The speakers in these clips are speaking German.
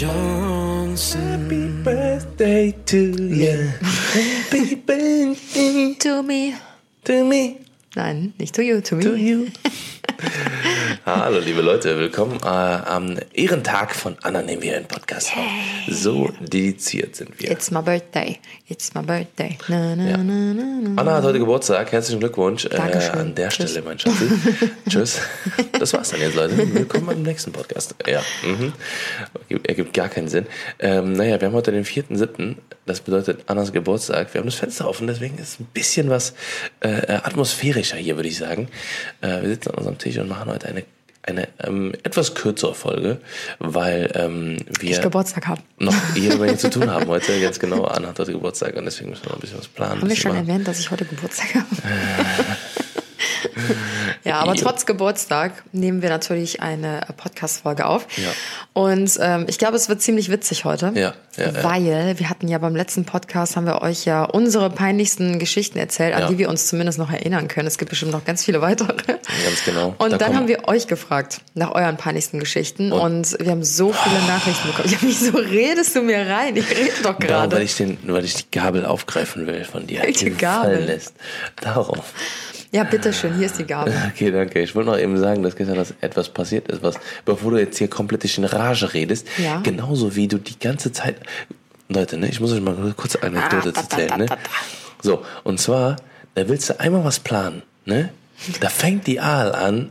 bei den Johnsons. Happy birthday to you. Happy birthday To me. to me. Nein, nicht to you, to me. To you. Hallo liebe Leute, willkommen äh, am Ehrentag von Anna nehmen wir einen Podcast auf. So dediziert sind wir. It's my birthday. It's my birthday. Na, na, Ja. na, na, na. Anna hat heute Geburtstag, herzlichen Glückwunsch äh, an der Tschüss. Stelle, mein Schatzi. Tschüss. Das war's dann jetzt, Leute. Willkommen beim nächsten Podcast. Ja, mhm. ergibt gar keinen Sinn. Ähm, naja, wir haben heute den 4.7., das bedeutet Annas Geburtstag. Wir haben das Fenster offen, deswegen ist ein bisschen was äh, atmosphärischer hier, würde ich sagen. Äh, wir sitzen an unserem Tisch und machen heute eine eine ähm, etwas kürzere Folge, weil ähm, wir Ich Geburtstag habe. noch jede Menge zu tun haben heute. Ganz genau, Anna hat heute Geburtstag und deswegen müssen wir noch ein bisschen was planen. Haben wir schon machen. erwähnt, dass ich heute Geburtstag habe? ja, aber trotz Geburtstag nehmen wir natürlich eine Podcast-Folge auf. Ja. Und ähm, ich glaube, es wird ziemlich witzig heute. Ja, ja, ja. Weil wir hatten ja beim letzten Podcast, haben wir euch ja unsere peinlichsten Geschichten erzählt, an Ja. die wir uns zumindest noch erinnern können. Es gibt bestimmt noch ganz viele weitere. Ganz genau. Und Da dann kommen- haben wir euch gefragt nach euren peinlichsten Geschichten Und- und, wir haben so viele Nachrichten bekommen. Ja, wieso redest du mir rein? Ich rede doch Darum, weil gerade. ich, den, weil ich die Gabel aufgreifen will von dir. Welche Gabel? fallen Lässt. Darum. Ja, bitteschön, hier ist die Gabel. Okay, danke. Ich wollte noch eben sagen, dass gestern das etwas passiert ist, was, bevor du jetzt hier komplett in Rage redest, Ja. genauso wie du die ganze Zeit. Leute, ne, ich muss euch mal kurz eine Anekdote erzählen, ne? So, und zwar, da willst du einmal was planen, ne? Da fängt die Aal an,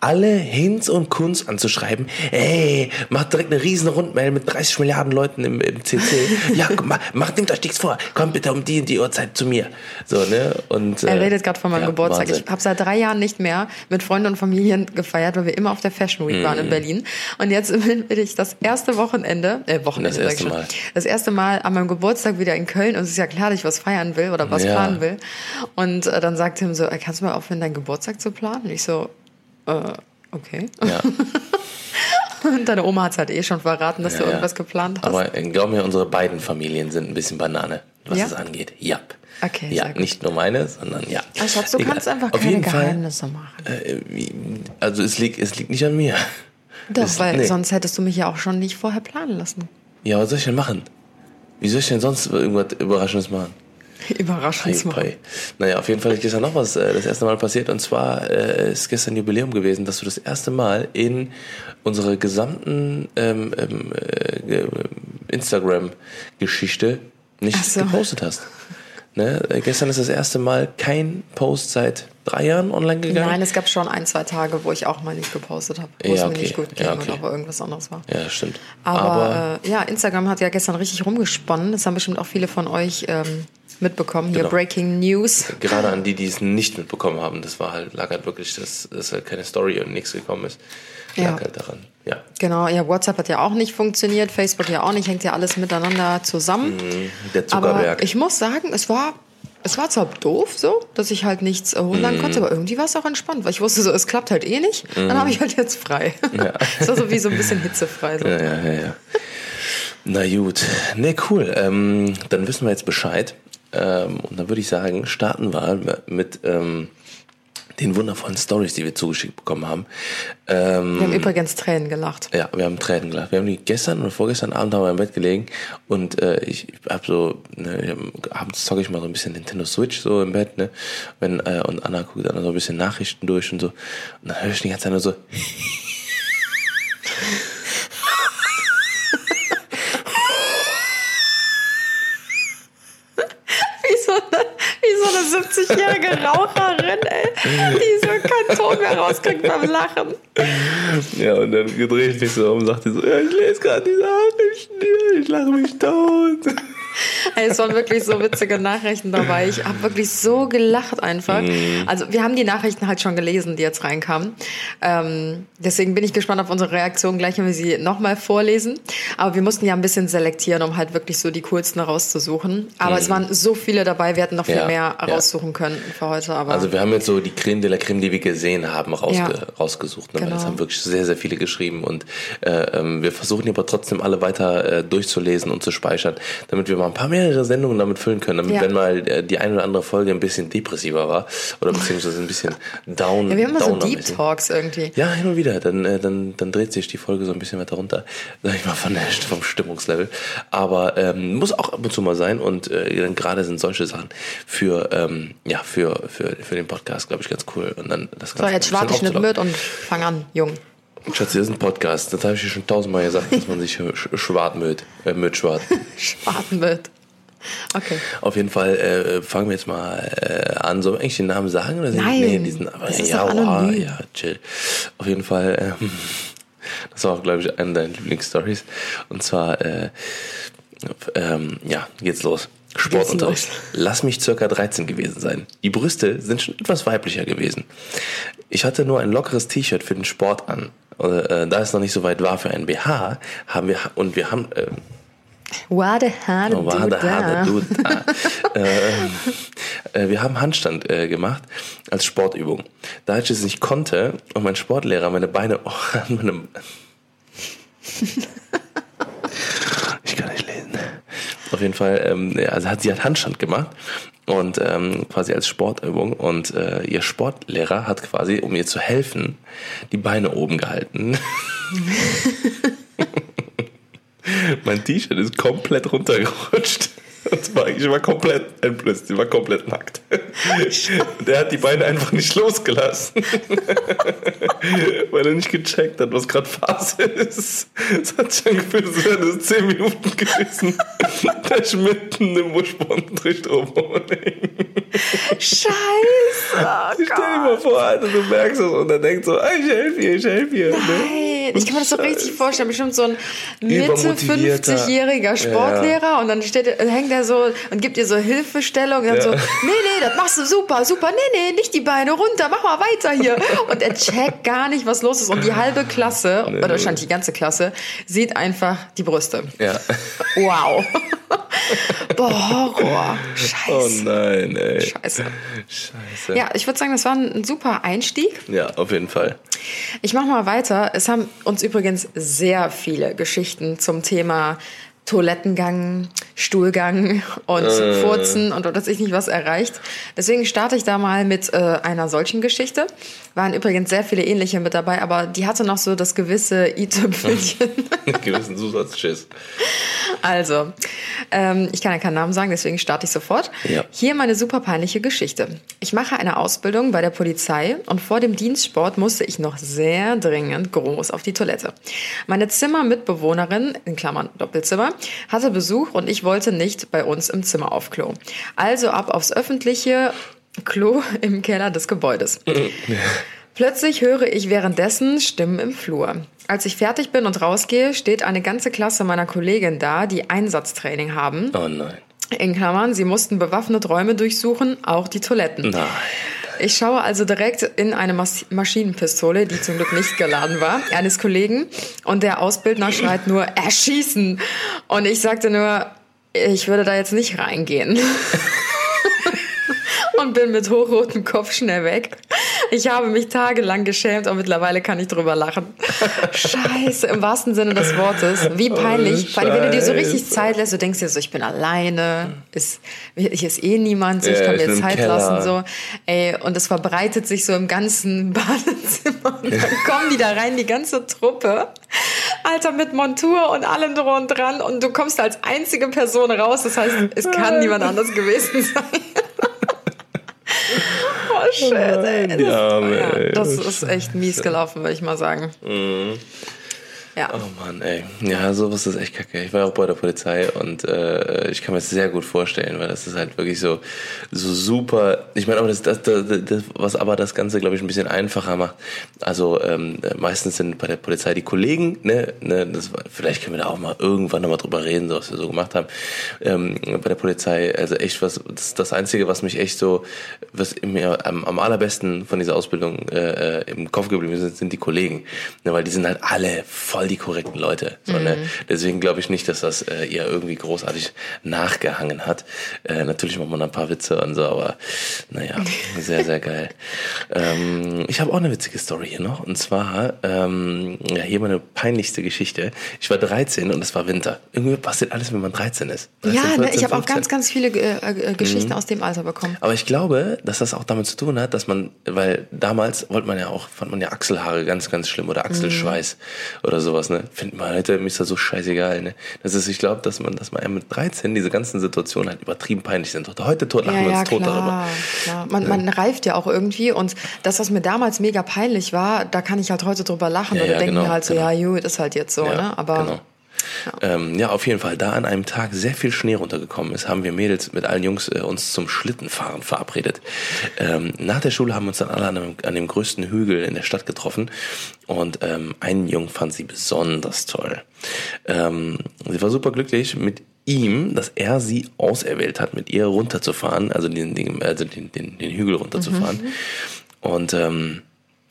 alle Hinz und Kunz anzuschreiben. Ey, macht direkt eine riesen Rundmail mit 30 Milliarden Leuten im, im CC. Ja, mach, macht, nehmt euch nichts vor. Kommt bitte um die und die Uhrzeit zu mir. So, ne? Und, Er äh, redet gerade von meinem ja, Geburtstag. Wahnsinn. Ich habe seit drei Jahren nicht mehr mit Freunden und Familien gefeiert, weil wir immer auf der Fashion Week waren Mhm. in Berlin. Und jetzt bin ich das erste Wochenende, äh, Wochenende, Das erste Mal. das erste Mal an meinem Geburtstag wieder in Köln. Und es ist ja klar, dass ich was feiern will oder was Ja. planen will. Und äh, dann sagt Tim so, äh, kannst du mal aufhören, deinen Geburtstag zu planen? Und ich so, äh, okay. Ja, Und deine Oma hat halt eh schon verraten, dass ja, du ja. irgendwas geplant hast. Aber äh, glaub mir, unsere beiden Familien sind ein bisschen Banane, was Ja? das angeht. Ja. Okay, Ja, sehr gut. nicht nur meine, sondern ja. Ah, Schatz, du Egal. kannst einfach Auf keine jeden Fall, Geheimnisse machen. äh, also es liegt, es liegt nicht an mir. Doch, es- weil nee. sonst hättest du mich ja auch schon nicht vorher planen lassen. Ja, was soll ich denn machen? Wie soll ich denn sonst irgendwas Überraschendes machen? Hey. Naja, auf jeden Fall ist gestern noch was äh, das erste Mal passiert und zwar äh, ist gestern Jubiläum gewesen, dass du das erste Mal in unsere gesamten ähm, ähm, äh, ge- Instagram-Geschichte nicht so. gepostet hast. Ne? Äh, Gestern ist das erste Mal kein Post seit drei Jahren online gegangen. Nein, es gab schon ein, zwei Tage, wo ich auch mal nicht gepostet habe, wo Ja, es okay. mir nicht gut ging Ja, okay. oder wo irgendwas anderes war. Ja, stimmt. Aber, äh, ja, Instagram hat ja gestern richtig rumgesponnen. Das haben bestimmt auch viele von euch ähm, mitbekommen. Hier Genau. Breaking News. Gerade an die, die es nicht mitbekommen haben, das war halt, lag halt wirklich, dass, dass halt keine Story und nichts gekommen ist. Lag Ja. halt daran. Ja. Genau, ja, WhatsApp hat ja auch nicht funktioniert, Facebook ja auch nicht, hängt ja alles miteinander zusammen. Der Aber Zuckerberg. ich muss sagen, es war, es war zwar doof so, dass ich halt nichts hochladen Mhm. konnte, aber irgendwie war es auch entspannt, weil ich wusste so, es klappt halt eh nicht. Dann habe ich halt jetzt frei. Es war so wie so ein bisschen hitzefrei. So. Ja, ja, ja, ja. Na gut. Ne, cool. Ähm, dann wissen wir jetzt Bescheid. Ähm, und dann würde ich sagen, starten wir mit ähm, den wundervollen Stories, die wir zugeschickt bekommen haben. Ähm, Wir haben übrigens Tränen gelacht. ja, wir haben Tränen gelacht. Wir haben die gestern oder vorgestern Abend haben wir im Bett gelegen und äh, ich habe so, ne, ich hab, abends zocke ich mal so ein bisschen Nintendo Switch so im Bett, ne? Wenn, äh, und Anna guckt dann so ein bisschen Nachrichten durch und so. Und dann höre ich die ganze Zeit nur so. So eine 70-jährige Raucherin, ey, die so keinen Ton mehr rauskriegt beim Lachen. Ja, und dann drehe ich mich so um und sagte so, ja, ich lese gerade die Nachrichten ich lache mich tot. Es waren wirklich so witzige Nachrichten dabei. Ich habe wirklich so gelacht einfach. Mhm. Also wir haben die Nachrichten halt schon gelesen, die jetzt reinkamen. Ähm, deswegen bin ich gespannt auf unsere Reaktion gleich, wenn wir sie nochmal vorlesen. Aber wir mussten ja ein bisschen selektieren, um halt wirklich so die coolsten rauszusuchen. Aber es waren so viele dabei, wir hätten noch viel Mhm. Ja, mehr ja. raussuchen können für heute. Aber Also wir haben jetzt so die Creme de la Creme, die wir gesehen haben, rausge Ja. rausgesucht. Ne? Genau. Das haben wirklich sehr, sehr viele geschrieben. Und äh, ähm, wir versuchen aber trotzdem alle weiter äh, durchzulesen und zu speichern, damit wir mal ein paar mehrere Sendungen damit füllen können, damit Ja. wenn mal äh, die eine oder andere Folge ein bisschen depressiver war oder beziehungsweise ein bisschen down. Ja, wir haben immer so Deep. Talks irgendwie. Ja, hin und wieder. Dann, äh, dann, dann dreht sich die Folge so ein bisschen weiter runter, sag ich mal, von der, vom Stimmungslevel. Aber ähm, muss auch ab und zu mal sein und äh, gerade sind solche Sachen für, ähm, ja, für, für, für den Podcast, glaube ich, ganz cool. Und dann das So, jetzt warte ich nicht mit und fang an, Jung. Schatz, hier ist ein Podcast. Das habe ich dir schon tausendmal gesagt, dass man sich sch schwart mögt. Äh, mögt schwart. Schwarten wird. Okay. Auf jeden Fall äh, fangen wir jetzt mal äh, an. Sollen wir eigentlich den Namen sagen? Oder Nein, Nee, diesen, aber, das ist ja, doch wow, ja, chill. Auf jeden Fall, ähm, das war auch, glaube ich, eine deiner Lieblingsstories. Und zwar, äh, ähm, ja, geht's los. Sportunterricht. Lass mich circa 13 gewesen sein. Die Brüste sind schon etwas weiblicher gewesen. Ich hatte nur ein lockeres T-Shirt für den Sport an. Äh, da es noch nicht so weit war für ein BH, haben wir, und wir haben, äh, Wade Hade Oh, Hade, du da. äh, äh, wir haben Handstand äh, gemacht als Sportübung. Da ich es nicht konnte und mein Sportlehrer meine Beine oh, an meinem Ich kann nicht lesen. Auf jeden Fall, ähm, also hat sie hat Handstand gemacht und ähm, quasi als Sportübung und äh, ihr Sportlehrer hat quasi, um ihr zu helfen, die Beine oben gehalten. mein T-Shirt ist komplett runtergerutscht. Und zwar, ich war komplett entblößt, ich war komplett nackt. Der hat die Beine einfach nicht losgelassen. Weil er nicht gecheckt hat, was gerade Phase ist. Es hat sich angefühlt, als wären das 10 Minuten gewesen. Da ich mitten im Buschbondentricht oben hängen. Scheiße. Oh Stell dir mal vor, Alter, du merkst es und er denkt so, ich helfe dir, ich helfe dir. Ne? Nein, ich kann mir das so richtig vorstellen. Bestimmt so ein Mitte Übermotivierter. 50-jähriger Sportlehrer und dann steht, er- hängt er so und gibt dir so Hilfestellung und dann Ja. so, nee, nee, das machst du super, super, nee, nee, nicht die Beine runter, mach mal weiter hier. Und er checkt gar nicht, was los ist. Und die halbe Klasse, oder wahrscheinlich die ganze Klasse, sieht einfach die Brüste. Ja. Wow. Boah, Horror. Oh Scheiße. nein, ey. Scheiße. Scheiße. Ja, ich würde sagen, das war ein super Einstieg. Ja, auf jeden Fall. Ich mache mal weiter. Es haben uns übrigens sehr viele Geschichten zum Thema Toilettengang, Stuhlgang und Furzen und was ich nicht was erreicht. Deswegen starte ich da mal mit äh, einer solchen Geschichte. Waren übrigens sehr viele ähnliche mit dabei, aber die hatte noch so das gewisse i-Tüpfelchen. Gewissen Zusatzschiss. Also, ähm, ich kann ja keinen Namen sagen, deswegen starte ich sofort. Ja. Hier meine super peinliche Geschichte. Ich mache eine Ausbildung bei der Polizei und vor dem Dienstsport musste ich noch sehr dringend groß auf die Toilette. Meine Zimmermitbewohnerin, in Klammern Doppelzimmer, hatte Besuch und ich wollte nicht bei uns im Zimmer auf Klo. Also ab aufs öffentliche Klo im Keller des Gebäudes. Plötzlich höre ich währenddessen Stimmen im Flur. Als ich fertig bin und rausgehe, steht eine ganze Klasse meiner Kollegin da, die Einsatztraining haben. Oh nein. In Klammern, sie mussten bewaffnet Räume durchsuchen, auch die Toiletten. Nein. Ich schaue also direkt in eine Mas Maschinenpistole, die zum Glück nicht geladen war, eines Kollegen und der Ausbildner schreit nur erschießen. Und ich sagte nur, ich würde da jetzt nicht reingehen. und bin mit hochrotem Kopf schnell weg. Ich habe mich tagelang geschämt und mittlerweile kann ich drüber lachen. Scheiße, im wahrsten Sinne des Wortes. Wie peinlich. Vor allem, wenn du dir so richtig. Zeit lässt, du denkst dir so, ich bin alleine, ist, hier ist eh niemand, so, ich kann mir Zeit Keller. lassen, so. Ey, und es verbreitet sich so im ganzen Badezimmer. Und dann kommen die da rein, die ganze Truppe. Alter, mit Montur und allem drum und dran. Und du kommst als einzige Person raus. Das heißt, es kann niemand anders gewesen sein. Oh, shit, ey. Das, ja, ey. das ist echt mies gelaufen, würde ich mal sagen. Ja. Oh Mann, ey. Ja, sowas ist echt kacke. Ich war auch bei der Polizei und äh, ich kann mir das sehr gut vorstellen, weil das ist halt wirklich so, so super. Ich meine, aber das, das, das, das, was aber das Ganze, glaube ich, ein bisschen einfacher macht. Also ähm, meistens sind bei der Polizei die Kollegen, ne, ne, das, vielleicht können wir da auch mal irgendwann nochmal drüber reden, so was wir so gemacht haben. Ähm, bei der Polizei, also echt was, das das Einzige, was mich echt so, was mir am, am allerbesten von dieser Ausbildung äh, äh, im Kopf geblieben ist, sind die Kollegen. Ne, weil die sind halt alle voll die korrekten Leute. So, ne? Deswegen glaube ich nicht, dass das äh, ihr irgendwie großartig nachgehangen hat. Äh, natürlich macht man ein paar Witze und so, aber naja, sehr, sehr geil. Ähm, ich habe auch eine witzige Story hier noch. Und zwar, ähm, ja, hier meine peinlichste Geschichte. Ich war 13 und es war Winter. Irgendwie passiert alles, wenn man 13 ist. 13, ja, ne, 14, ich habe auch 15. ganz, ganz viele äh, äh, Geschichten aus dem Alter bekommen. Aber ich glaube, dass das auch damit zu tun hat, dass man, weil damals wollte man ja auch, fand man ja Achselhaare ganz, ganz schlimm oder Achselschweiß Mhm. oder sowas, ne? Findet man heute, ist das so scheißegal, ne? Das ist, ich glaube, dass man, dass man mit 13 diese ganzen Situationen halt übertrieben peinlich sind. Heute tot lachen Ja, wir ja, uns tot darüber. klar, klar. Man, man reift ja auch irgendwie und das, was mir damals mega peinlich war, da kann ich halt heute drüber lachen Ja, oder ja, denke genau, halt so, genau. ja, gut, ist halt jetzt so, ne? Aber genau. Ähm, ja, auf jeden Fall. Da an einem Tag sehr viel Schnee runtergekommen ist, haben wir Mädels mit allen Jungs äh, uns zum Schlittenfahren verabredet. Ähm, nach der Schule haben wir uns dann alle an dem, an dem größten Hügel in der Stadt getroffen und ähm, einen Jungen fand sie besonders toll. Ähm, sie war super glücklich mit ihm, dass er sie auserwählt hat, mit ihr runterzufahren, also den, den, also den, den, den Hügel runterzufahren. Und ähm,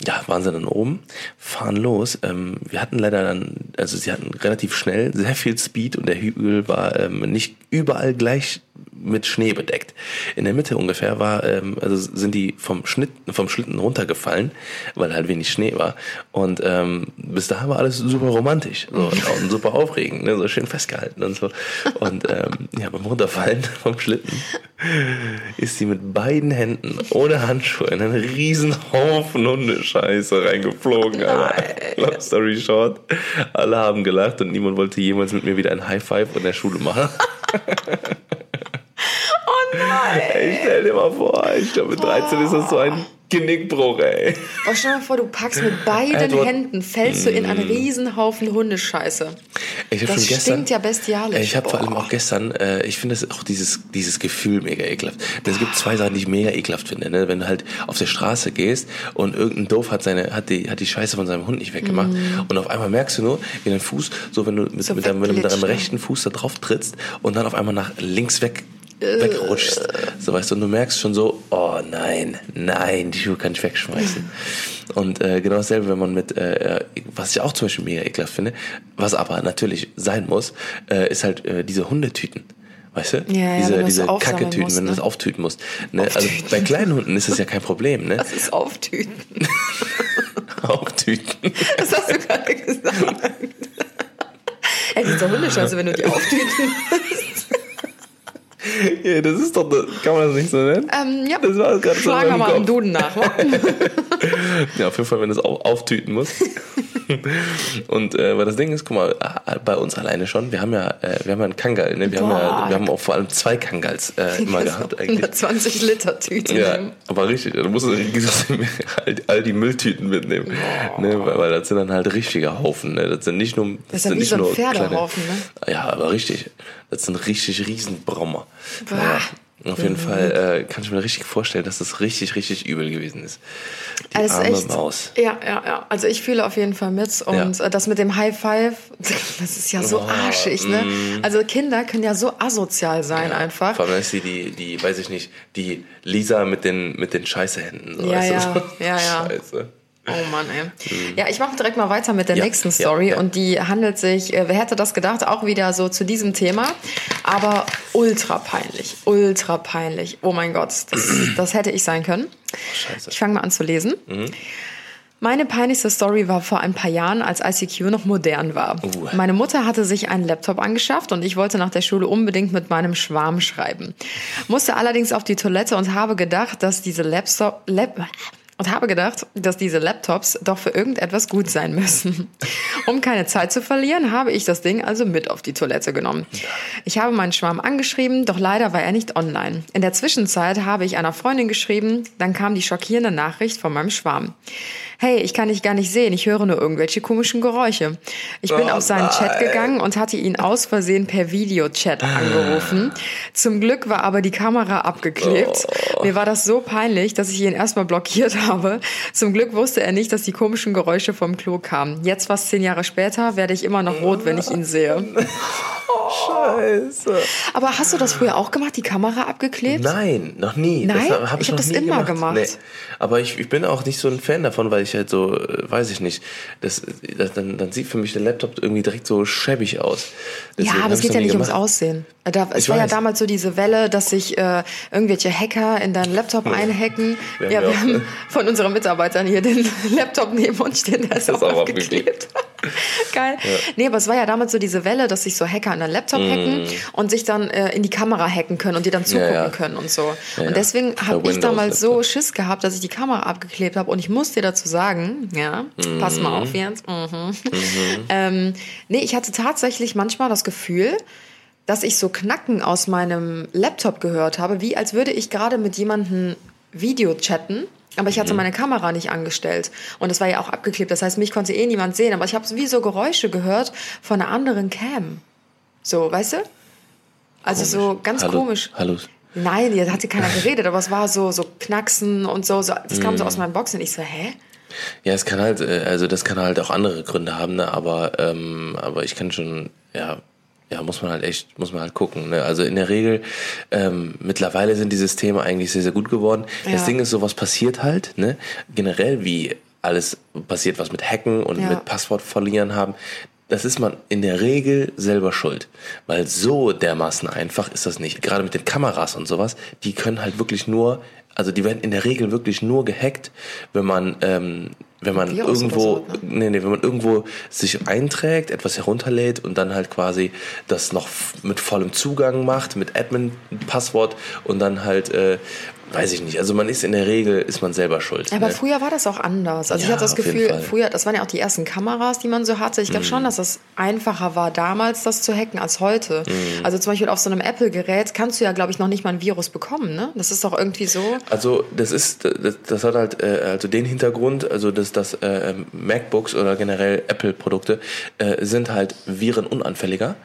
ja, waren sie dann oben, fahren los. Ähm, wir hatten leider dann, also sie hatten relativ schnell sehr viel Speed und der Hügel war ähm, nicht überall gleich mit Schnee bedeckt. In der Mitte ungefähr war, ähm, also sind die vom Schnitt, vom Schlitten runtergefallen, weil halt wenig Schnee war. Und ähm, bis dahin war alles super romantisch so, und super aufregend, ne, so schön festgehalten und so. Und ähm, ja, beim Runterfallen vom Schlitten ist sie mit beiden Händen ohne Handschuhe in einen riesen Haufen Hundescheiße reingeflogen. Long story short, alle haben gelacht und niemand wollte jemals mit mir wieder ein High Five in der Schule machen. Oh nein! Ey, stell dir mal vor, ich glaube mit 13 ist das so ein Genickbruch, ey. Oh, stell dir mal vor, du packst mit beiden Edward- Händen, fällst du in einen Riesenhaufen Hundescheiße. Ich Das schon gestern, stinkt ja bestialisch. Ich habe vor allem Boah. auch gestern, äh, ich finde es auch dieses, dieses Gefühl mega ekelhaft. Es gibt zwei Sachen, die ich mega ekelhaft finde. Ne? Wenn du halt auf der Straße gehst und irgendein Doof hat seine, hat die, hat die Scheiße von seinem Hund nicht weggemacht und auf einmal merkst du nur, wie dein Fuß, so wenn du mit, Mm. So mit, deinem, mit deinem rechten Fuß da drauf trittst und dann auf einmal nach links weg Äh. Wegrutschst. So weißt du, und du merkst schon so, oh nein, nein, die Schuhe kann ich wegschmeißen. Und äh, genau dasselbe, wenn man mit, äh, was ich auch zum Beispiel mega ekelhaft finde, was aber natürlich sein muss, äh, ist halt äh, diese Hundetüten. Weißt du? Ja, ja, diese diese Kacketüten, musst, wenn du ne? das auftüten musst. Ne? Also Auftüten. bei kleinen Hunden ist das ja kein Problem, ne? Das ist Auftüten. Auftüten. Das hast du gerade gesagt. Ey, die ist doch Hundescheiße, wenn du die auftüten. ja, das ist doch, kann man das nicht so nennen? Ähm, ja, Das war gerade so wir mal im. Duden nach. wa? Ja, auf jeden Fall, wenn du es au- auftüten musst. Und äh, weil das Ding ist, guck mal, äh, bei uns alleine schon, wir haben ja, äh, wir haben ja einen Kangal, ne? Wir haben ja, wir haben auch vor allem zwei Kangals äh, immer gehabt eigentlich. 120 Liter Tüte. Ja, aber richtig, du musst all, all die Mülltüten mitnehmen. Ne, weil, weil das sind dann halt richtige Haufen. Ne? Das sind nicht nur. Das ja sind wie nicht so ein nur Pferdehaufen, kleine, Ja, aber richtig. Das sind richtig Riesenbrommer. Boah. Mhm. Naja, auf jeden Fall äh, kann ich mir richtig vorstellen, dass das richtig, richtig übel gewesen ist. Die ist arme echt, Maus. Ja, ja, ja. Also ich fühle auf jeden Fall mit. Und Ja. äh, das mit dem High Five, das ist ja so Oh, arschig, ne? mm. Also Kinder können ja so asozial sein einfach. Vor allem ist sie die, die, weiß ich nicht, die Lisa mit den, mit den Scheißehänden. So, Ja, ja, so. ja, ja. Scheiße. Oh Mann, ey. Ja, ich mache direkt mal weiter mit der Ja, nächsten ja, Story ja. und die handelt sich, äh, wer hätte das gedacht, auch wieder so zu diesem Thema, aber ultra peinlich, ultra peinlich. Oh mein Gott, das, das hätte ich sein können. Scheiße. Ich fange mal an zu lesen. Meine peinlichste Story war vor ein paar Jahren, als ICQ noch modern war. Uh. Meine Mutter hatte sich einen Laptop angeschafft und ich wollte nach der Schule unbedingt mit meinem Schwarm schreiben. Musste allerdings auf die Toilette und habe gedacht, dass diese Laptop, Lap, und habe gedacht, dass diese Laptops doch für irgendetwas gut sein müssen. Um keine Zeit zu verlieren, habe ich das Ding also mit auf die Toilette genommen. Ich habe meinen Schwarm angeschrieben, doch leider war er nicht online. In der Zwischenzeit habe ich einer Freundin geschrieben, dann kam die schockierende Nachricht von meinem Schwarm. Hey, ich kann dich gar nicht sehen, ich höre nur irgendwelche komischen Geräusche. Ich bin Oh auf seinen Chat gegangen und hatte ihn aus Versehen per Videochat angerufen. Zum Glück war aber die Kamera abgeklebt. Mir war das so peinlich, dass ich ihn erstmal blockiert habe. Zum Glück wusste er nicht, dass die komischen Geräusche vom Klo kamen. Jetzt, fast zehn Jahre später, werde ich immer noch rot, wenn ich ihn sehe. Scheiße. Aber hast du das früher auch gemacht, die Kamera abgeklebt? Nein, noch nie. Nein? Das hab Ich ich hab noch das immer gemacht. gemacht. Aber ich, ich bin auch nicht so ein Fan davon, weil ich halt so, äh, weiß ich nicht, das, das, dann, dann sieht für mich der Laptop irgendwie direkt so schäbig aus. Deswegen ja, aber es geht ja nicht ums gemacht. Aussehen. Da, es Ich war ja weiß. damals so diese Welle, dass sich äh, irgendwelche Hacker in deinen Laptop einhacken. Wir ja, ja wir auch, haben äh, von unseren Mitarbeitern hier den Laptop neben uns stehen, der ist, auch auch aufgeklebt. Geil. Nee, aber es war ja damals so diese Welle, dass sich so Hacker an deinen Laptop hacken und sich dann äh, in die Kamera hacken können und dir dann zugucken Mm. ja. können und so. Ja, ja. und deswegen habe ich damals so. Schiss gehabt, dass ich die Kamera abgeklebt habe. Und ich muss dir dazu sagen, ja, pass mal auf jetzt. Mhm. Ähm, nee, ich hatte tatsächlich manchmal das Gefühl, dass ich so Knacken aus meinem Laptop gehört habe, wie als würde ich gerade mit jemandem Video chatten. Aber ich hatte meine Kamera nicht angestellt. Und es war ja auch abgeklebt. Das heißt, mich konnte eh niemand sehen. Aber ich habe wie so Geräusche gehört von einer anderen Cam. So, weißt du? Also so ganz Hallo, komisch. Hallo. Nein, hier hat hier keiner geredet, aber es war so, so Knacksen und so. so das kam so aus meinen Boxen. Ich so, hä? Ja, es kann halt, äh, also das kann halt auch andere Gründe haben, ne? aber, ähm, aber ich kann schon, ja, ja, muss man halt echt, muss man halt gucken. Ne? Also in der Regel, ähm, mittlerweile sind die Systeme eigentlich sehr, sehr gut geworden. Ja. Das Ding ist, sowas passiert halt, ne? Generell wie alles passiert, was mit Hacken und Ja. mit Passwort verlieren haben. Das ist man in der Regel selber schuld. Weil so dermaßen einfach ist das nicht. Gerade mit den Kameras und sowas, die können halt wirklich nur, also die werden in der Regel wirklich nur gehackt, wenn man, ähm, wenn man Virus irgendwo, so, ne? nee, nee, wenn man irgendwo sich einträgt, etwas herunterlädt und dann halt quasi das noch mit vollem Zugang macht, mit Admin-Passwort und dann halt, äh, weiß ich nicht. Also man ist in der Regel, ist man selber schuld. Aber ne? früher war das auch anders. Also ich Ja, hatte das Gefühl. Mhm. früher, das waren ja auch die ersten Kameras, die man so hatte. Ich glaube schon, dass das einfacher war damals, das zu hacken, als heute. Mhm. Also zum Beispiel auf so einem Apple-Gerät kannst du ja, glaube ich, noch nicht mal ein Virus bekommen. Ne? Das ist doch irgendwie so. Also das ist, das, das hat halt äh, also den Hintergrund, also dass das äh, MacBooks oder generell Apple-Produkte äh, sind halt virenunanfälliger.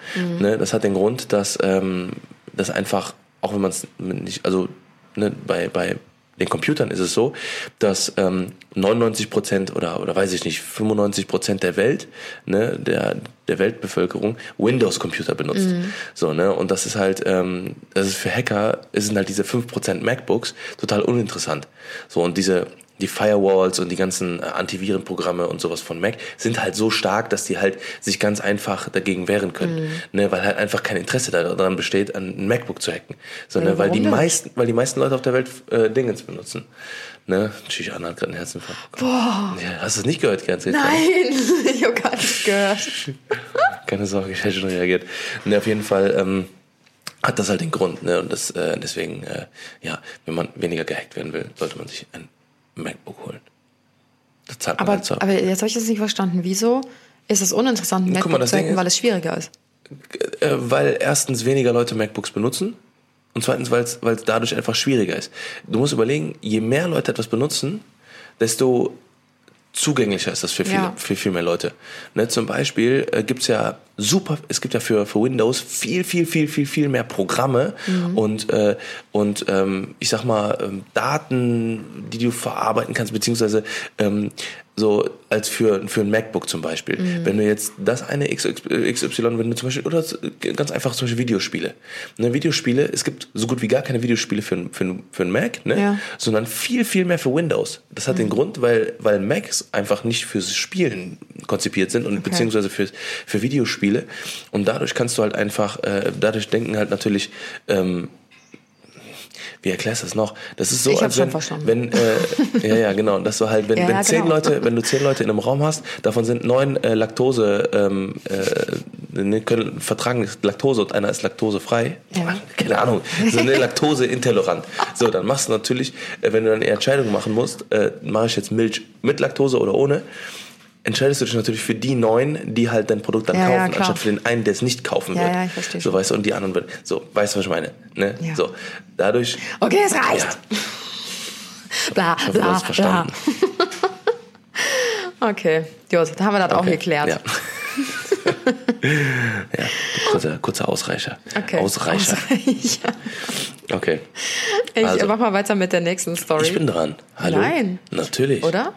Ne? Das hat den Grund, dass ähm, das einfach, auch wenn man es nicht, also ne, bei bei den Computern ist es so, dass ähm, 99 Prozent oder oder weiß ich nicht 95 Prozent der Welt, ne, der der Weltbevölkerung Windows-Computer benutzt. So ne und das ist halt, ähm, das ist für Hacker, es sind halt diese 5 Prozent MacBooks total uninteressant. So und diese die Firewalls und die ganzen äh, Antivirenprogramme und sowas von Mac sind halt so stark, dass die halt sich ganz einfach dagegen wehren können, ne, weil halt einfach kein Interesse daran besteht, ein MacBook zu hacken, sondern Ja, weil die denn? meisten, weil die meisten Leute auf der Welt äh, Dingens benutzen. Ne, Anna hat gerade einen Herzinfarkt. Boah. Ja, hast du es nicht gehört, ganz? Nein, ich habe gar nicht gehört. Keine Sorge, ich hätte schon reagiert. Ne, auf jeden Fall ähm, hat das halt den Grund, ne, und das äh, deswegen, äh, ja, wenn man weniger gehackt werden will, sollte man sich ein MacBook holen. Das zahlt man Aber, halt so. aber jetzt habe ich das nicht verstanden. Wieso ist es uninteressant, ein mal, MacBook das zu hacken, weil es schwieriger ist? äh, weil erstens weniger Leute MacBooks benutzen und zweitens, weil es weil es dadurch einfach schwieriger ist. Du musst überlegen, je mehr Leute etwas benutzen, desto zugänglicher ist das für viele, Ja. für viel mehr Leute. Ne, zum Beispiel äh, gibt's ja super, es gibt ja für, für Windows viel, viel, viel, viel, viel mehr Programme und, äh, und ähm, ich sag mal, ähm, Daten, die du verarbeiten kannst, beziehungsweise ähm, so als für, für ein MacBook zum Beispiel. Wenn du jetzt das eine XY, wenn du zum Beispiel, oder ganz einfach zum Beispiel Videospiele. Ne, Videospiele, es gibt so gut wie gar keine Videospiele für, ein- für, ein- für ein Mac, ne? Ja. sondern viel, viel mehr für Windows. Das hat den Grund, weil, weil Macs einfach nicht fürs Spielen konzipiert sind und beziehungsweise für, für Videospiele. Und dadurch kannst du halt einfach, äh, dadurch denken halt natürlich, ähm, wie erklärst du das noch? Das ist so, Ich als wenn, wenn äh, ja, ja, genau, dass du halt, wenn, Ja, wenn ja, zehn genau. Leute, wenn du zehn Leute in einem Raum hast, davon sind neun äh, Laktose, ähm, äh, ne, können vertragen Laktose und einer ist laktosefrei. Ja. Keine Ahnung, so eine Laktose intolerant. So, dann machst du natürlich, äh, wenn du dann eine Entscheidung machen musst, äh, mache ich jetzt Milch mit Laktose oder ohne, entscheidest du dich natürlich für die neun, die halt dein Produkt dann Ja, ja, kaufen, klar. anstatt für den einen, der es nicht kaufen Ja, wird. ja, ich verstehe So, weißt du, und die anderen wird. So, weißt du, was ich meine? Ne? Ja. So, dadurch. Okay, es reicht. Ja, Bla, bla, bla. verstanden. Okay, gut, da haben wir das auch Okay, geklärt. Ja. ja, kurzer, kurzer Ausreicher. Okay. Ausreicher. Ausreicher. Okay. Ich Also. mach mal weiter mit der nächsten Story. Ich bin dran. Hallo? Nein. Natürlich. Oder?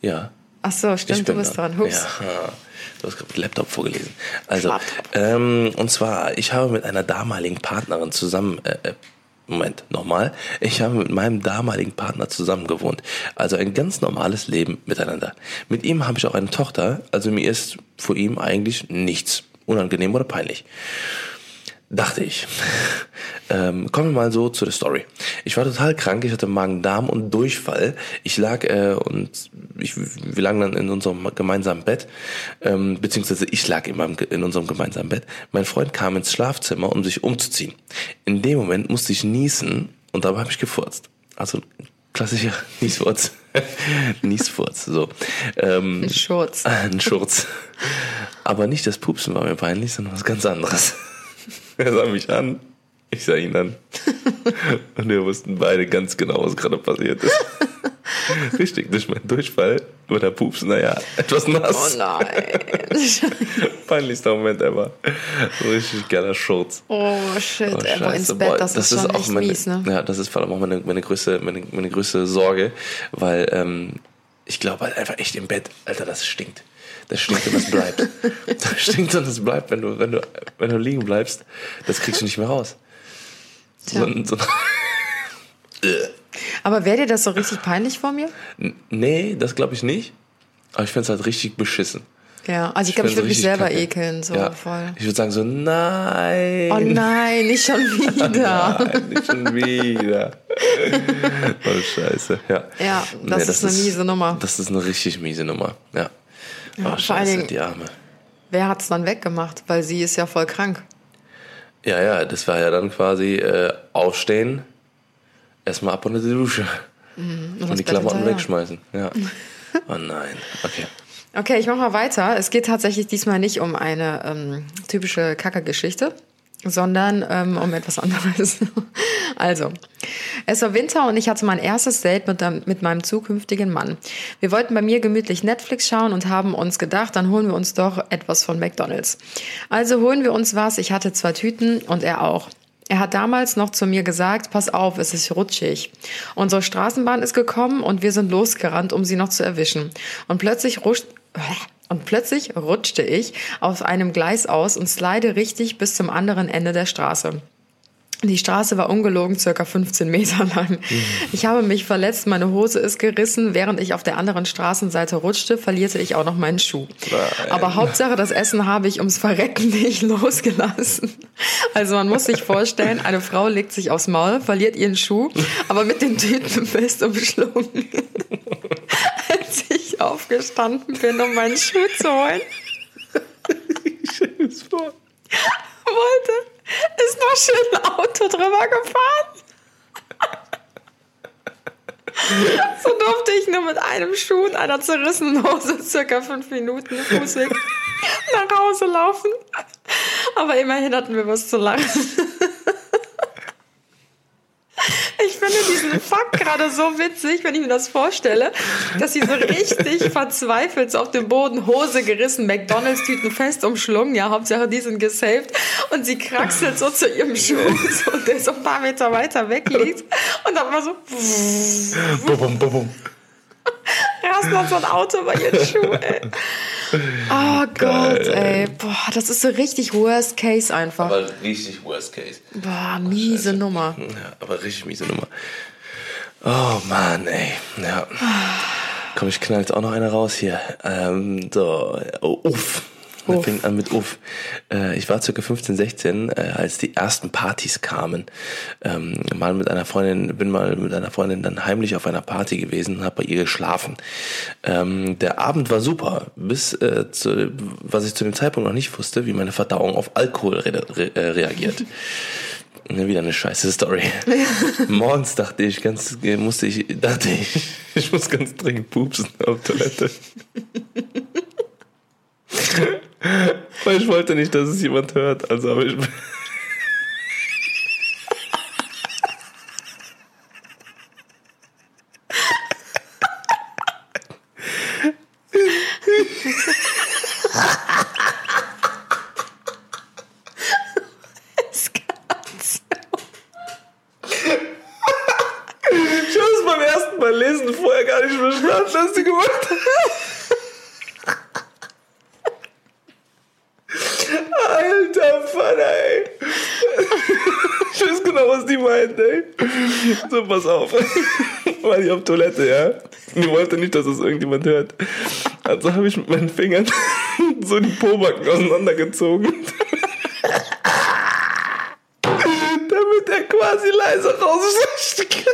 Ja. Ach so, stimmt, du bist dran. Hups. Ja. Du hast gerade Laptop vorgelesen. Also, Laptop. ähm, und zwar, ich habe mit einer damaligen Partnerin zusammen, äh, äh, Moment, nochmal. Ich habe mit meinem damaligen Partner zusammen gewohnt. Also ein ganz normales Leben miteinander. Mit ihm habe ich auch eine Tochter, also mir ist vor ihm eigentlich nichts unangenehm oder peinlich. Dachte ich. Ähm, kommen wir mal so zu der Story. Ich war total krank, ich hatte Magen-Darm und Durchfall. Ich lag äh, und ich, wir lagen dann in unserem gemeinsamen Bett, ähm, beziehungsweise ich lag in, meinem, in unserem gemeinsamen Bett. Mein Freund kam ins Schlafzimmer, um sich umzuziehen. In dem Moment musste ich niesen und dabei habe ich gefurzt. Also klassischer Niesfurz. Niesfurz, so. Ähm, Ein Schurz. ein Schurz. Aber nicht das Pupsen war mir peinlich, sondern was ganz anderes. Er sah mich an, ich sah ihn an. Und wir wussten beide ganz genau, was gerade passiert ist. Richtig, durch meinen Durchfall oder Pups, naja, etwas Oh nass. nein. Peinlichster Moment ever. Richtig geiler Schurz. Oh shit, Oh, wo ins Bett, boah, das, ist schon echt meine, mies, ne? Ja, das ist vor allem auch meine, meine, größte, meine, meine größte Sorge, weil ähm, ich glaube halt einfach echt im Bett, Alter, das stinkt. Das stinkt und das bleibt. Das stinkt und das bleibt, wenn du, wenn du, wenn du liegen bleibst, das kriegst du nicht mehr raus. So, so, Aber wäre dir das so richtig peinlich vor mir? N- nee, das glaube ich nicht. Aber ich finde es halt richtig beschissen. Ja, also ich glaube, ich find's würde mich selber kacke. ekeln, so ja. voll. Ich würde sagen so, nein. Oh nein, nicht schon wieder. Nein, nicht schon wieder. oh, scheiße. Ja, Ja, das ist eine miese Nummer. Das ist eine richtig miese Nummer. Ja. Oh, vor allen scheiße, Dingen- die Arme. Wer hat's dann weggemacht? Weil sie ist ja voll krank. Ja, ja, das war ja dann quasi äh, aufstehen, erstmal ab unter die Dusche Und, und die Klamotten wegschmeißen. Ja. Oh nein. Okay. Okay, ich mache mal weiter. Es geht tatsächlich diesmal nicht um eine ähm, typische Kacke-Geschichte, sondern ähm, um etwas anderes. also, es war Winter und ich hatte mein erstes Date mit, mit meinem zukünftigen Mann. Wir wollten bei mir gemütlich Netflix schauen und haben uns gedacht, dann holen wir uns doch etwas von McDonald's. Also holen wir uns was. Ich hatte zwei Tüten und er auch. Er hat damals noch zu mir gesagt, pass auf, es ist rutschig. Unsere Straßenbahn ist gekommen und wir sind losgerannt, um sie noch zu erwischen. Und plötzlich ruscht, und plötzlich rutschte ich auf einem Gleis aus und slide richtig bis zum anderen Ende der Straße. Die Straße war ungelogen circa 15 Meter lang. Ich habe mich verletzt, meine Hose ist gerissen. Während ich auf der anderen Straßenseite rutschte, verlierte ich auch noch meinen Schuh. Aber Hauptsache, das Essen habe ich ums Verrecken nicht losgelassen. Also man muss sich vorstellen, eine Frau legt sich aufs Maul, verliert ihren Schuh, aber mit den Tüten fest umschlungen. Als ich aufgestanden bin, um meinen Schuh zu holen, mir's vor. wollte, ist noch schön ein Auto drüber gefahren. So durfte ich nur mit einem Schuh und einer zerrissenen Hose circa fünf Minuten Fußweg nach Hause laufen. Aber immerhin hatten wir was zu lachen. Ich finde diesen Fakt gerade so witzig, wenn ich mir das vorstelle, dass sie so richtig verzweifelt so auf dem Boden, Hose gerissen, McDonalds-Tüten fest umschlungen, ja, Hauptsache die sind gesaved. Und sie kraxelt so zu ihrem Schuh, so, der so ein paar Meter weiter weg liegt und dann mal so Bum, bum, bum, noch so ein Auto bei ihren Schuh, ey. Oh Gott, ey. Boah, das ist so richtig Worst Case einfach. Aber richtig worst case. Boah, miese Nummer. Ja, aber richtig miese Nummer. Oh Mann, ey. Ja. Komm, ich knall jetzt auch noch eine raus hier. Ähm, so, oh, uff. Uff. fängt an mit Uff. Äh, ich war circa 15, 16, äh, als die ersten Partys kamen. Ähm, mal mit einer Freundin, bin mal mit einer Freundin dann heimlich auf einer Party gewesen und habe bei ihr geschlafen. Ähm, der Abend war super, bis äh, zu, was ich zu dem Zeitpunkt noch nicht wusste, wie meine Verdauung auf Alkohol re re reagiert. Ja, wieder eine scheiße Story. Morgens dachte ich ganz, musste ich, dachte ich, ich muss ganz dringend pupsen auf Toilette. Weil ich wollte nicht, dass es jemand hört, also habe ich habe es beim ersten Mal lesen vorher gar nicht verstanden, was du gemacht hast. was die meint, ey. So, pass auf. War ich auf Toilette, ja? Ich wollte nicht, dass es irgendjemand hört. Also habe ich mit meinen Fingern so die Pobacken auseinandergezogen. Damit er quasi leise rausfliegt.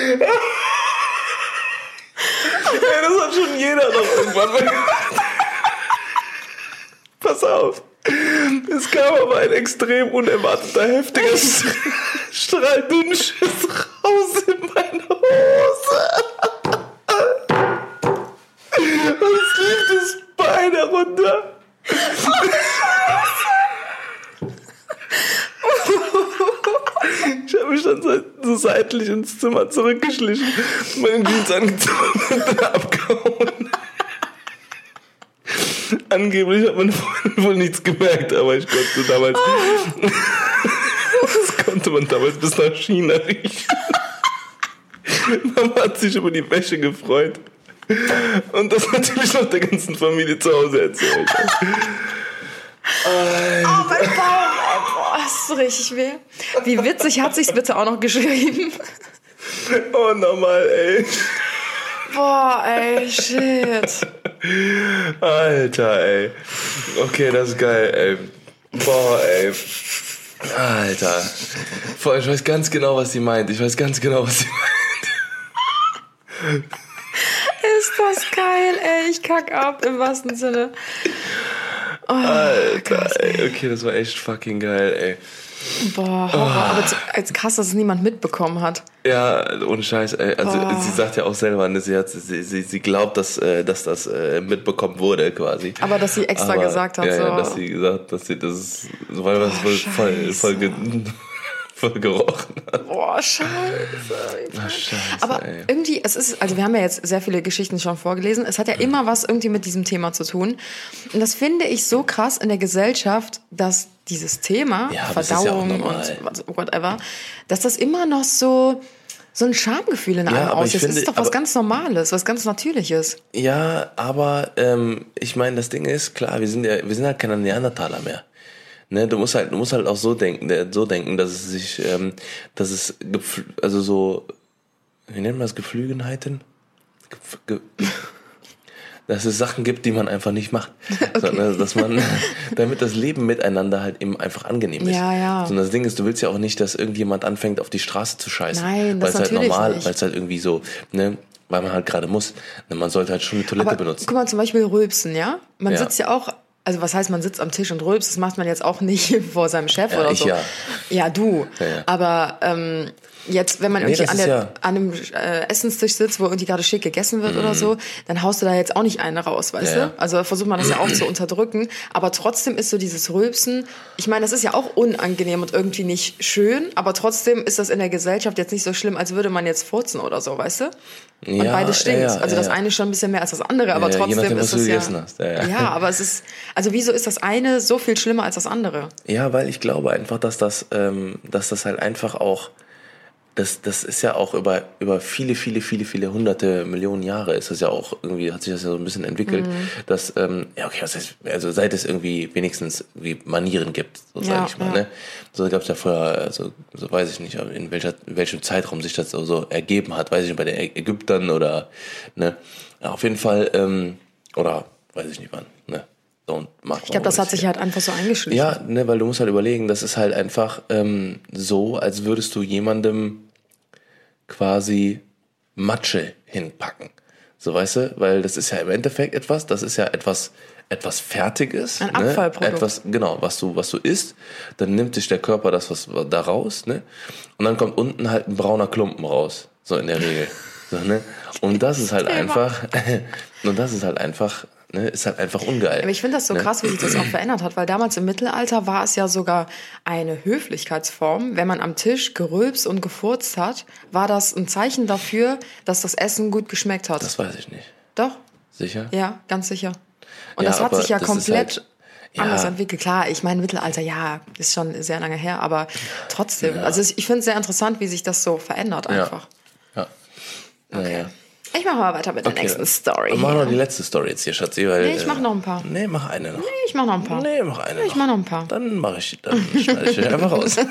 Ey, das hat schon jeder noch irgendwann mal gemacht. Pass auf. Es kam aber ein extrem unerwarteter, heftiger Strahl Dünnschiss raus in meine Hose. Und es lief das Bein herunter. Ich habe mich dann so, seitlich ins Zimmer zurückgeschlichen, meine Jeans angezogen und abgehauen. Angeblich hat Freundin wohl nichts gemerkt, aber ich konnte damals. Das konnte man damals bis nach China riechen. Mama hat sich über die Wäsche gefreut. Und das natürlich noch der ganzen Familie zu Hause erzählt. Oh, mein Bauch, ey, boah, das ist so richtig weh. Wie witzig hat sich's bitte auch noch geschrieben. Oh, normal, ey. Boah, ey, shit. Alter, ey. Okay, das ist geil, ey. Boah, ey. Alter. Boah, ich weiß ganz genau, was sie meint. Ich weiß ganz genau, was sie meint. Ist das geil, ey. Ich kack ab im wahrsten Sinne. Oh, Alter, ey. Okay, das war echt fucking geil, ey. Boah, Horror. Aber zu- als krass, dass es niemand mitbekommen hat. Ja, ohne Scheiß, ey. Also Boah. sie sagt ja auch selber, ne, sie, hat, sie, sie, sie glaubt, dass, äh, dass das äh, mitbekommen wurde, quasi. Aber dass sie extra gesagt hat, ja, so. Ja, dass sie gesagt dass sie das ist, so, weil das voll, voll, voll, ge voll gerochen hat. Boah, scheiße. Scheiße, Aber ey. irgendwie, es ist, also wir haben ja jetzt sehr viele Geschichten schon vorgelesen. Es hat ja immer was irgendwie mit diesem Thema zu tun. Und das finde ich so krass in der Gesellschaft, dass dieses Thema, Ja, ja Verdauung normal. und whatever, dass das immer noch so, so ein Schamgefühl in einem ich auslöst. Das finde- ist doch was aber- ganz Normales, was ganz Natürliches. Ja, aber ähm, ich meine, das Ding ist, klar, wir sind ja, wir sind halt keine Neandertaler mehr. Ne, du musst halt, du musst halt auch so denken, so denken, dass es sich, ähm, dass es, also so, wie nennt man das, Geflügenheiten? Gepf- Ge dass es Sachen gibt, die man einfach nicht macht. So, ne, dass man, damit das Leben miteinander halt eben einfach angenehm ist. Ja, ja. So, und das Ding ist, du willst ja auch nicht, dass irgendjemand anfängt, auf die Straße zu scheißen. Nein, das weil es halt normal, weil es halt irgendwie so, ne, weil man halt gerade muss. Ne, man sollte halt schon eine Toilette Aber benutzen. guck mal, zum Beispiel Rülpsen, ja? Man Ja. sitzt ja auch, also was heißt, man sitzt am Tisch und rülpst, das macht man jetzt auch nicht vor seinem Chef Ja, oder ich so. ja. Ja, du. Ja, ja. Aber ähm, jetzt, wenn man Nee, irgendwie das an, der, ja- an einem äh, Essenstisch sitzt, wo irgendwie gerade schick gegessen wird oder so, dann haust du da jetzt auch nicht eine raus, weißt Mhm. Ja, du? Also versucht man das ja auch zu unterdrücken. Aber trotzdem ist so dieses Rülpsen, ich meine, das ist ja auch unangenehm und irgendwie nicht schön, aber trotzdem ist das in der Gesellschaft jetzt nicht so schlimm, als würde man jetzt furzen oder so, weißt du? Und Ja, beides stinkt. ja, also das eine schon ein bisschen mehr als das andere, aber trotzdem nachdem, ist es. Ja, ja. aber es ist, also wieso ist das eine so viel schlimmer als das andere? Ja, weil ich glaube einfach, dass das, ähm, dass das halt einfach auch, das, das ist ja auch über, über viele, viele, viele, viele hunderte Millionen Jahre ist das ja auch irgendwie, hat sich das ja so ein bisschen entwickelt, Mhm. dass, ähm, ja, okay, was heißt, also seit es irgendwie wenigstens wie Manieren gibt, so sage Ja, ich mal, ja. ne? So gab es ja vorher, also, so weiß ich nicht, in, welcher, in welchem Zeitraum sich das so, ergeben hat, weiß ich nicht, bei den Ägyptern oder, ne? Ja, auf jeden Fall, ähm, oder weiß ich nicht wann, ne? Ich glaube, das hat sich halt einfach so eingeschlichen. ja, ne, weil du musst halt überlegen, das ist halt einfach ähm, so, als würdest du jemandem quasi Matsche hinpacken. So weißt du, weil das ist ja im Endeffekt etwas, das ist ja etwas etwas Fertiges, Ein ne? Abfallprodukt. etwas genau, was du was du isst, dann nimmt sich der Körper das was da raus, ne? Und dann kommt unten halt ein brauner Klumpen raus, so in der Regel. So, ne? Und das ist halt einfach und das ist halt einfach, ne, ist halt einfach ungeil. Aber ich finde das so ne? krass, wie sich das auch verändert hat, weil damals im Mittelalter war es ja sogar eine Höflichkeitsform. Wenn man am Tisch gerülpst und gefurzt hat, war das ein Zeichen dafür, dass das Essen gut geschmeckt hat. Das weiß ich nicht. Doch, Sicher? ja, ganz sicher. Und Ja, das hat sich ja ist komplett halt- ja. anders entwickelt. Klar, ich meine, Mittelalter, ja, ist schon sehr lange her, aber trotzdem. Also ich finde es sehr interessant, wie sich das so verändert einfach. Ja. Naja. Ich mache mal weiter mit der nächsten Story. Mach noch die letzte Story jetzt hier, Schatzi. Weil, Nee, ich mach äh, noch ein paar. Nee, mach eine noch. Nee, ich mache noch ein paar. Nee, mach eine Ich mach noch ein paar. Dann mache ich, dann schneide ich einfach raus.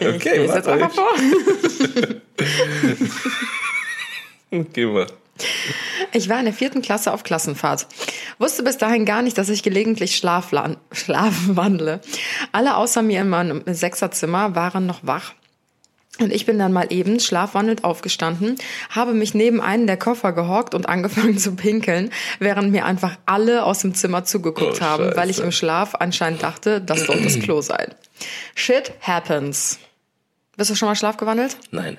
okay, Ich mach setz einfach vor. Okay, mach. Ich war in der vierten Klasse auf Klassenfahrt. Wusste bis dahin gar nicht, dass ich gelegentlich Schlaflan schlafwandle. Alle außer mir in meinem Sechserzimmer waren noch wach. Und ich bin dann mal eben schlafwandelnd aufgestanden, habe mich neben einen der Koffer gehockt und angefangen zu pinkeln, während mir einfach alle aus dem Zimmer zugeguckt Oh, haben, weil ich im Schlaf anscheinend dachte, dass dort das Klo sei. Shit happens. Bist du schon mal schlafgewandelt? Nein.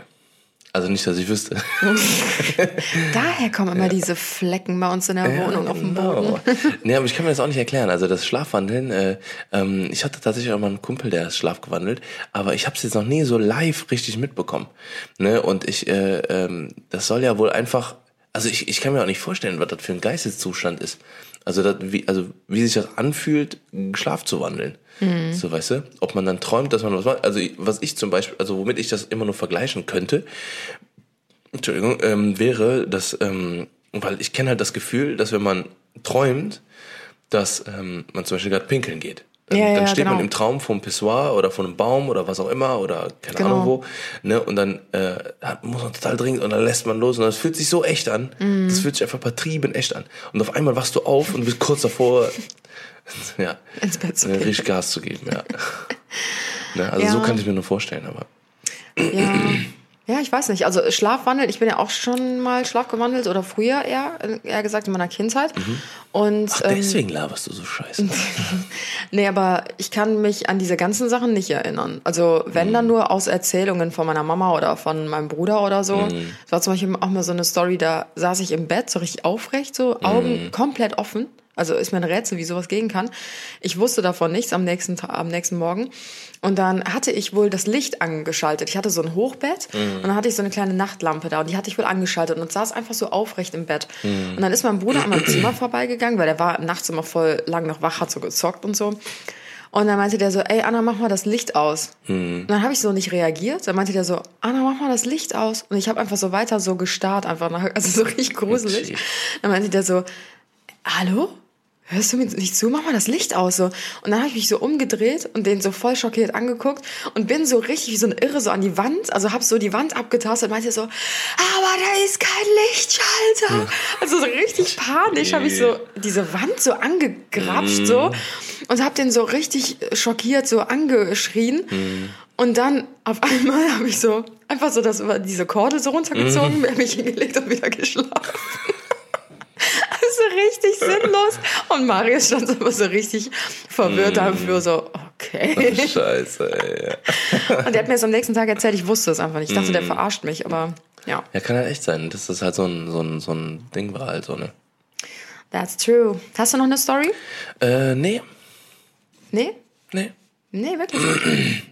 Also nicht, dass ich wüsste. Daher kommen immer diese Flecken bei uns in der Wohnung auf dem Boden. Genau. nee, aber ich kann mir das auch nicht erklären. Also das Schlafwandeln, äh, ähm, ich hatte tatsächlich auch mal einen Kumpel, der ist schlafgewandelt, aber ich habe es jetzt noch nie so live richtig mitbekommen. Ne? Und ich, äh, ähm, das soll ja wohl einfach, also ich, ich kann mir auch nicht vorstellen, was das für ein Geisteszustand ist. Also, das, wie, also wie sich das anfühlt, Schlaf zu wandeln. So, weißt du? Ob man dann träumt, dass man was macht. Also, was ich zum Beispiel, also womit ich das immer nur vergleichen könnte, Entschuldigung, ähm, wäre, dass, ähm, weil ich kenne halt das Gefühl, dass wenn man träumt, dass ähm, man zum Beispiel gerade pinkeln geht. Dann, Ja, ja, dann steht man genau. im Traum vom Pissoir oder von einem Baum oder was auch immer oder keine Genau. Ahnung wo. Ne? Und dann äh, muss man total dringend und dann lässt man los und das fühlt sich so echt an. Mhm. Das fühlt sich einfach vertrieben echt an. Und auf einmal wachst du auf und bist kurz davor, ja, Ins Bett zu äh, richtig Gas zu geben. Ja. ne? Also so kann ich mir nur vorstellen, aber. Ja. Ja, ich weiß nicht. Also Schlafwandel, ich bin ja auch schon mal schlafgewandelt oder früher eher, eher gesagt in meiner Kindheit. Und Mhm. Ach, ähm, deswegen laberst du so scheiße. nee, aber ich kann mich an diese ganzen Sachen nicht erinnern. Also wenn Mhm. dann nur aus Erzählungen von meiner Mama oder von meinem Bruder oder so. Mhm. Es war zum Beispiel auch mal so eine Story, da saß ich im Bett so richtig aufrecht, so Mhm. Augen komplett offen. Also ist mir ein Rätsel, wie sowas gehen kann. Ich wusste davon nichts am nächsten, Ta- am nächsten Morgen. Und dann hatte ich wohl das Licht angeschaltet. Ich hatte so ein Hochbett und dann hatte ich so eine kleine Nachtlampe da und die hatte ich wohl angeschaltet und saß einfach so aufrecht im Bett. Und dann ist mein Bruder an meinem Zimmer vorbeigegangen, weil der war nachts immer voll lang noch wach, hat so gezockt und so. Und dann meinte der so, ey Anna, mach mal das Licht aus. Und dann habe ich so nicht reagiert. Dann meinte der so, Anna, mach mal das Licht aus. Und ich habe einfach so weiter so gestarrt, einfach nach, also so richtig gruselig. Dann meinte der so, hallo? Hörst du mir nicht zu? Mach mal das Licht aus. So. Und dann habe ich mich so umgedreht und den so voll schockiert angeguckt und bin so richtig wie so ein Irre so an die Wand, also hab so die Wand abgetastet und meinte so, aber da ist kein Lichtschalter. Also so richtig panisch habe ich so diese Wand so angegrapscht so und hab den so richtig schockiert so angeschrien. Und dann auf einmal habe ich so einfach so das über diese Kordel so runtergezogen, mich hingelegt und wieder geschlafen. Richtig sinnlos. Und Marius stand so immer so richtig verwirrt dafür, so, okay. Scheiße, ey. ja. Und der hat mir das am nächsten Tag erzählt, ich wusste es einfach nicht. Ich dachte, der verarscht mich, aber ja. Ja, kann halt echt sein, dass das halt so ein, so ein, so ein Ding war halt so, ne? That's true. Hast du noch eine Story? Äh, nee. Nee? Nee. Nee, wirklich?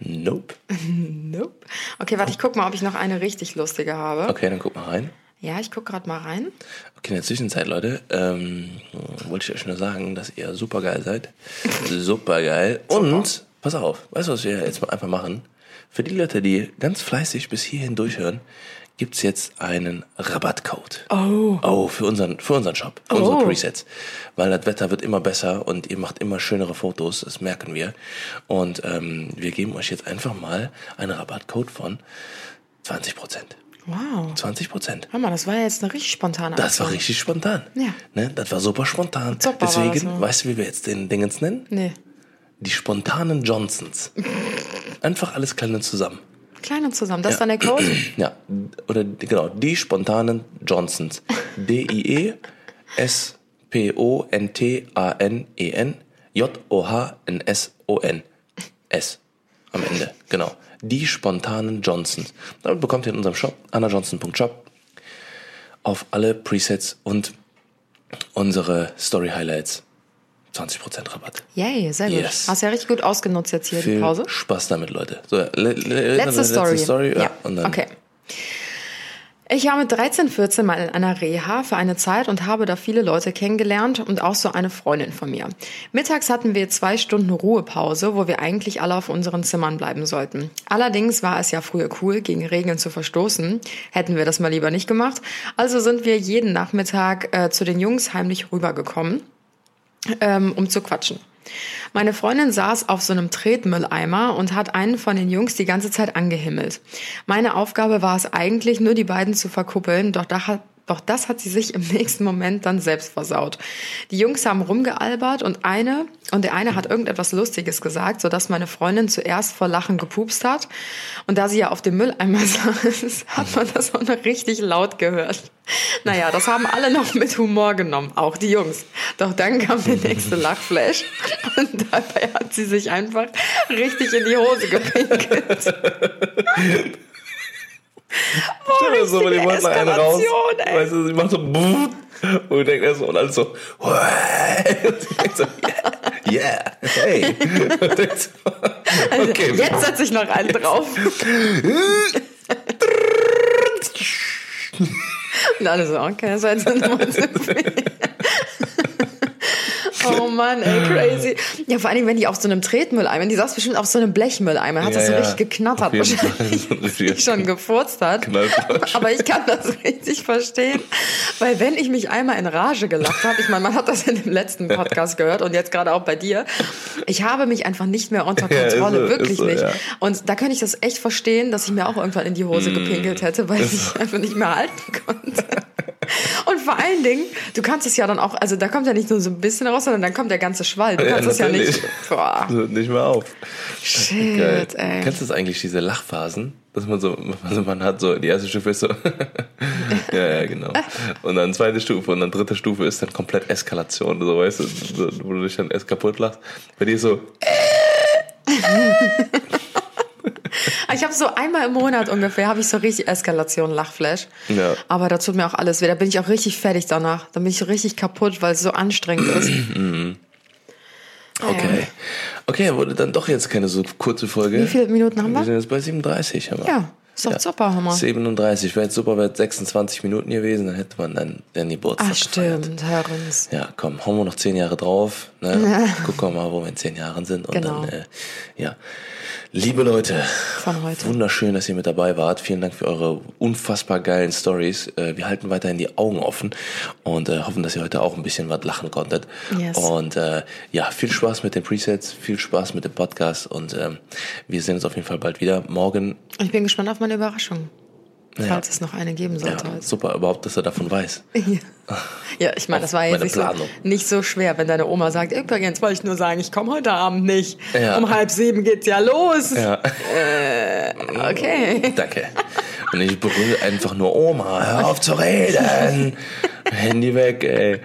Nope. nope. Okay, warte, ich guck mal, ob ich noch eine richtig lustige habe. Okay, dann guck mal rein. Ja, ich guck gerade mal rein. Okay, in der Zwischenzeit, Leute, ähm, wollte ich euch nur sagen, dass ihr super geil seid. super geil. Und, pass auf, weißt du, was wir jetzt mal einfach machen? Für die Leute, die ganz fleißig bis hierhin durchhören, gibt's jetzt einen Rabattcode. Oh. Oh, für unseren, für unseren Shop, für Oh. unsere Presets. Weil das Wetter wird immer besser und ihr macht immer schönere Fotos, das merken wir. Und ähm, wir geben euch jetzt einfach mal einen Rabattcode von 20 Prozent. Wow. 20 Prozent. Mal, das war ja jetzt eine richtig spontane Das war Aktion. richtig spontan. Ja. Ne? Das war super spontan. Das, Deswegen, ja. weißt du, wie wir jetzt den Dingens nennen? Nee. Die spontanen Johnsons. Einfach alles kleine zusammen. Klein und zusammen. Das ist dann der Code? Ja, oder genau, die spontanen Johnsons. D-I-E-S-P-O-N-T-A-N-E-N J-O-H-N-S-O-N. S. Am Ende, genau. Die spontanen Johnsons. Damit bekommt ihr in unserem Shop, annajohnson.shop, auf alle Presets und unsere Story Highlights 20% Rabatt. Yay, sehr gut. Yes. Hast ja richtig gut ausgenutzt jetzt hier die Viel Pause. Spaß damit, Leute. So, le le Letzte Story. Letzte Story ja. Ja, und dann okay. Ich war mit 13, 14 mal in einer Reha für eine Zeit und habe da viele Leute kennengelernt und auch so eine Freundin von mir. Mittags hatten wir zwei Stunden Ruhepause, wo wir eigentlich alle auf unseren Zimmern bleiben sollten. Allerdings war es ja früher cool, gegen Regeln zu verstoßen. Hätten wir das mal lieber nicht gemacht. Also sind wir jeden Nachmittag äh, zu den Jungs heimlich rübergekommen, ähm, um zu quatschen. Meine Freundin saß auf so einem Tretmülleimer und hat einen von den Jungs die ganze Zeit angehimmelt. Meine Aufgabe war es eigentlich, nur die beiden zu verkuppeln, doch da hat doch das hat sie sich im nächsten Moment dann selbst versaut. Die Jungs haben rumgealbert und eine und der eine hat irgendetwas Lustiges gesagt, sodass meine Freundin zuerst vor Lachen gepupst hat. Und da sie ja auf dem Mülleimer saß, hat man das auch noch richtig laut gehört. Naja, das haben alle noch mit Humor genommen, auch die Jungs. Doch dann kam der nächste Lachflash und dabei hat sie sich einfach richtig in die Hose gepinkelt. Stell dir so, die wollten einen raus. Ey. Weißt du, sie macht so und denkt erst so und alles so, so, yeah, yeah, hey. So, okay, Jetzt setze ich noch einen drauf. Und alle so, okay, das war jetzt eine Nummer zu viel. Mann, ey, crazy. Ja, vor allem, wenn die auf so einem Tretmülleimer, die saß bestimmt auf so einem Blechmülleimer, hat Ja, das so ja. richtig geknattert, wahrscheinlich, So dass richtiger schon gefurzt hat. Aber ich kann das richtig verstehen, weil wenn ich mich einmal in Rage gelacht habe, ich meine, man hat das in dem letzten Podcast gehört und jetzt gerade auch bei dir, ich habe mich einfach nicht mehr unter Ja, Kontrolle, so, ist wirklich so, nicht. ja. Und da könnte ich das echt verstehen, dass ich mir auch irgendwann in die Hose Mm. gepinkelt hätte, weil ich einfach nicht mehr halten konnte. Und vor allen Dingen, du kannst es ja dann auch, also da kommt ja nicht nur so ein bisschen raus, sondern dann kommt der ganze Schwall. Du Ja, kannst es ja nicht. Boah, nicht mehr auf. shit, Geil. ey. Kennst du das eigentlich, diese Lachphasen? Dass man so, also man hat so, die erste Stufe ist so, ja, ja, genau. Und dann zweite Stufe und dann dritte Stufe ist dann komplett Eskalation, so, weißt du, wo du dich dann erst kaputt lachst. Bei dir so, Ich habe so einmal im Monat ungefähr, habe ich so richtig Eskalation, Lachflash. Ja. Aber da tut mir auch alles weh. Da bin ich auch richtig fertig danach. Da bin ich richtig kaputt, weil es so anstrengend ist. okay. Okay, wurde dann doch jetzt keine so kurze Folge. Wie viele Minuten haben Wir wir? sind jetzt bei 37, haben wir. Ja, ist doch super, Hammer. 37, wäre jetzt super, wäre 26 Minuten gewesen, dann hätte man dann den Geburtstag Ach, stimmt, hör uns. Ja, komm, hauen wir noch zehn Jahre drauf. Ne? Gucken wir mal, wo wir in zehn Jahren sind. Und Genau. dann, äh, ja. Liebe Leute, Von heute. wunderschön, dass ihr mit dabei wart. Vielen Dank für eure unfassbar geilen Stories. Äh, wir halten weiterhin die Augen offen und äh, hoffen, dass ihr heute auch ein bisschen was lachen konntet. Yes. Und äh, ja, viel Spaß mit den Presets, viel Spaß mit dem Podcast und ähm, wir sehen uns auf jeden Fall bald wieder. Morgen, Ich bin gespannt auf meine Überraschung. Falls es noch eine geben ja, sollte. heute. super, überhaupt, dass er davon weiß. Ja, ich meine, das war jetzt nicht so, nicht so schwer, wenn deine Oma sagt, übrigens wollte ich nur sagen, ich komme heute Abend nicht. Ja. Um halb sieben geht's ja los. Ja. Okay. Danke. Und ich berühre einfach nur Oma, hör auf zu reden. Handy weg, ey.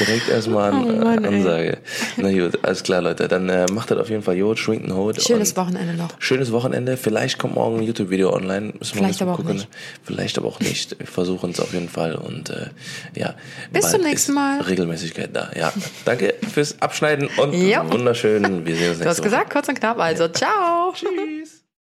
Direkt erstmal an, Oh Mann, äh, ey. Ansage. Na gut, alles klar, Leute. Dann äh, macht das auf jeden Fall Jod, schwingt einen Hut. Schönes Wochenende noch. Schönes Wochenende. Vielleicht kommt morgen ein YouTube-Video online. Müssen wir Vielleicht mal aber auch gucken. nicht. Vielleicht aber auch nicht. Wir versuchen es auf jeden Fall. Und äh, ja. Bis zum nächsten Mal. Regelmäßigkeit da. Ja. Danke fürs Abschneiden und Jo. wunderschön. Wir sehen uns nächste Du hast Woche. gesagt, kurz und knapp, also ciao. Tschüss.